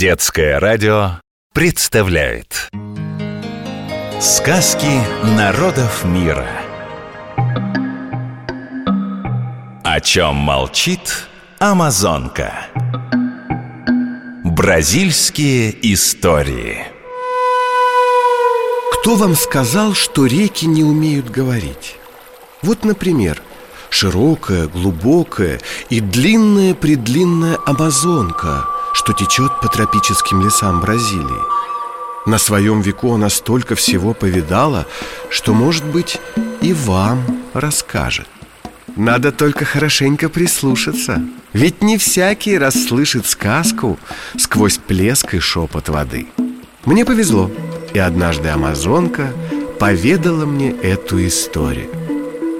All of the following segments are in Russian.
Детское радио представляет. Сказки народов мира. О чем молчит Амазонка? Бразильские истории. Кто вам сказал, что реки не умеют говорить? Вот, например, широкая, глубокая и длинная-предлинная Амазонка, что течет по тропическим лесам Бразилии. На своем веку она столько всего повидала, что, может быть, и вам расскажет. Надо только хорошенько прислушаться Ведь не всякий расслышит сказку сквозь плеск и шепот воды Мне повезло, и однажды Амазонка поведала мне эту историю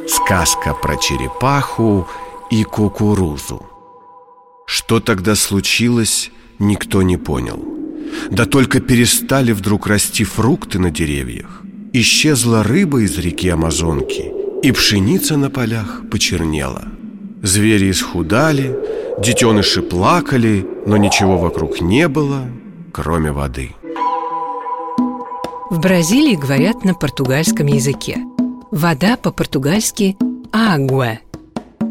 Сказка про черепаху и кукурузу Что тогда случилось, никто не понял. Да только перестали вдруг расти фрукты на деревьях. Исчезла рыба из реки Амазонки И пшеница на полях почернела. Звери исхудали, детеныши плакали Но ничего вокруг не было, кроме воды. В Бразилии говорят на португальском языке – Вода по-португальски «агуа».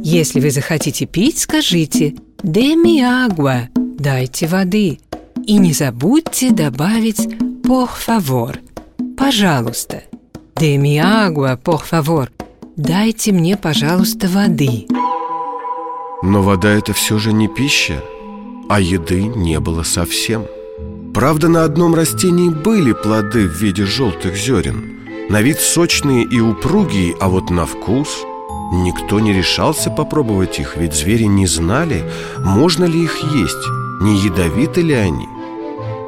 Если вы захотите пить, скажите «деми агуа» – «дайте воды». И не забудьте добавить «por favor» – «пожалуйста». «Деми агуа, por favor» – «дайте мне, пожалуйста, воды». Но вода – это все же не пища, а еды не было совсем. Правда, на одном растении были плоды в виде желтых зерен – на вид сочные и упругие, а вот на вкус Никто не решался попробовать их, ведь звери не знали, можно ли их есть, не ядовиты ли они.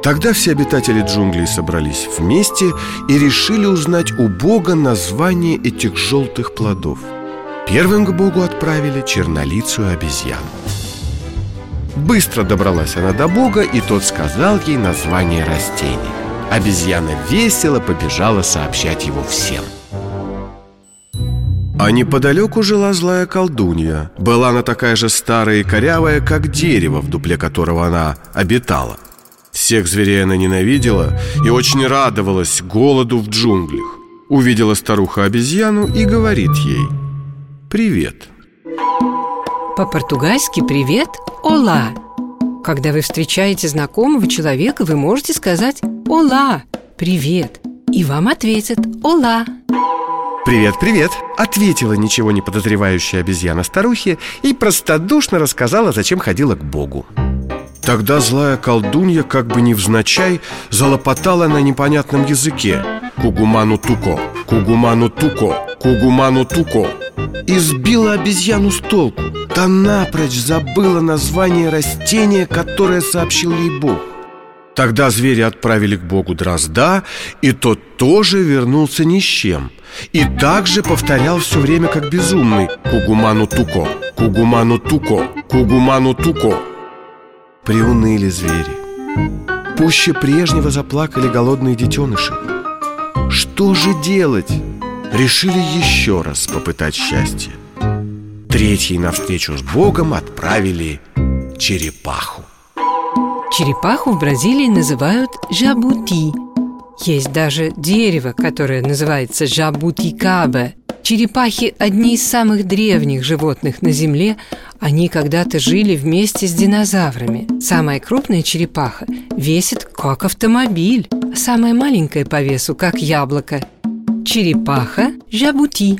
Тогда все обитатели джунглей собрались вместе и решили узнать у Бога название этих желтых плодов. Первым к Богу отправили чернолицую обезьяну. Быстро добралась она до Бога, и тот сказал ей название растений Обезьяна весело побежала сообщать его всем а неподалеку жила злая колдунья Была она такая же старая и корявая, как дерево, в дупле которого она обитала Всех зверей она ненавидела и очень радовалась голоду в джунглях Увидела старуха обезьяну и говорит ей «Привет» По-португальски «привет» – «ола» Когда вы встречаете знакомого человека, вы можете сказать «Ола! Привет!» И вам ответят «Ола!» «Привет, привет!» – ответила ничего не подозревающая обезьяна старухе и простодушно рассказала, зачем ходила к Богу. Тогда злая колдунья, как бы невзначай, залопотала на непонятном языке «Кугуману туко, кугуману туко, кугуману туко» и сбила обезьяну с толку. Та напрочь забыла название растения, которое сообщил ей Бог. Тогда звери отправили к Богу дрозда, и тот тоже вернулся ни с чем. И также повторял все время как безумный «Кугуману туко, кугуману туко, кугуману туко». Приуныли звери. Пуще прежнего заплакали голодные детеныши. Что же делать? решили еще раз попытать счастье. Третьей навстречу с Богом отправили черепаху. Черепаху в Бразилии называют жабути. Есть даже дерево, которое называется жабутикабе. Черепахи – одни из самых древних животных на Земле. Они когда-то жили вместе с динозаврами. Самая крупная черепаха весит как автомобиль, а самая маленькая по весу как яблоко – Черепаха Жабути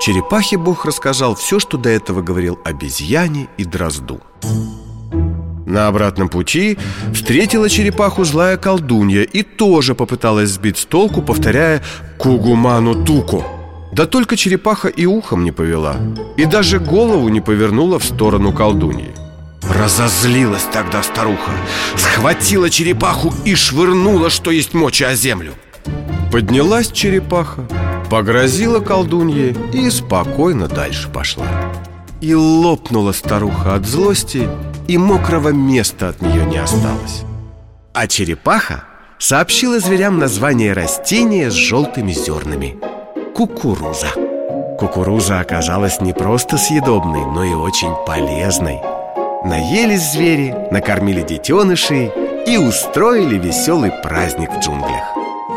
Черепахе Бог рассказал все, что до этого говорил обезьяне и дрозду На обратном пути встретила черепаху злая колдунья И тоже попыталась сбить с толку, повторяя «Кугуману туко» Да только черепаха и ухом не повела И даже голову не повернула в сторону колдуньи. Разозлилась тогда старуха Схватила черепаху и швырнула, что есть мочи о землю. Поднялась черепаха, погрозила колдунье и спокойно дальше пошла. И лопнула старуха от злости, и мокрого места от нее не осталось. А черепаха сообщила зверям название растения с желтыми зернами – кукуруза. Кукуруза оказалась не просто съедобной, но и очень полезной. Наелись звери, накормили детенышей И устроили веселый праздник в джунглях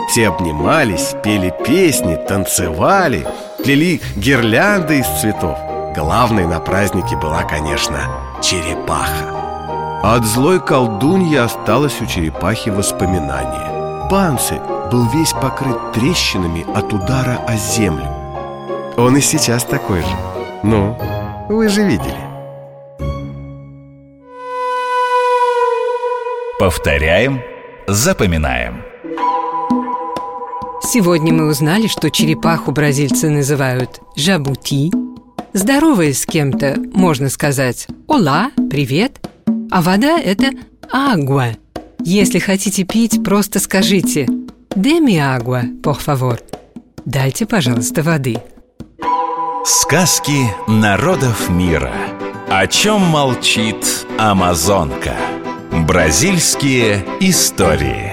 Все обнимались, пели песни, танцевали Плели гирлянды из цветов Главной на празднике была, конечно, черепаха. От злой колдуньи осталось у черепахи воспоминание. Панцирь был весь покрыт трещинами от удара о землю. Он и сейчас такой же. Ну, вы же видели. Повторяем, запоминаем. Сегодня мы узнали, что черепаху бразильцы называют жабути Здороваясь с кем-то, можно сказать. «Ола», «Привет» А вода – это «агуа» Если хотите пить, просто скажите. «Деми агуа, por favor» Дайте, пожалуйста, воды. Сказки народов мира. О чем молчит Амазонка? Бразильские истории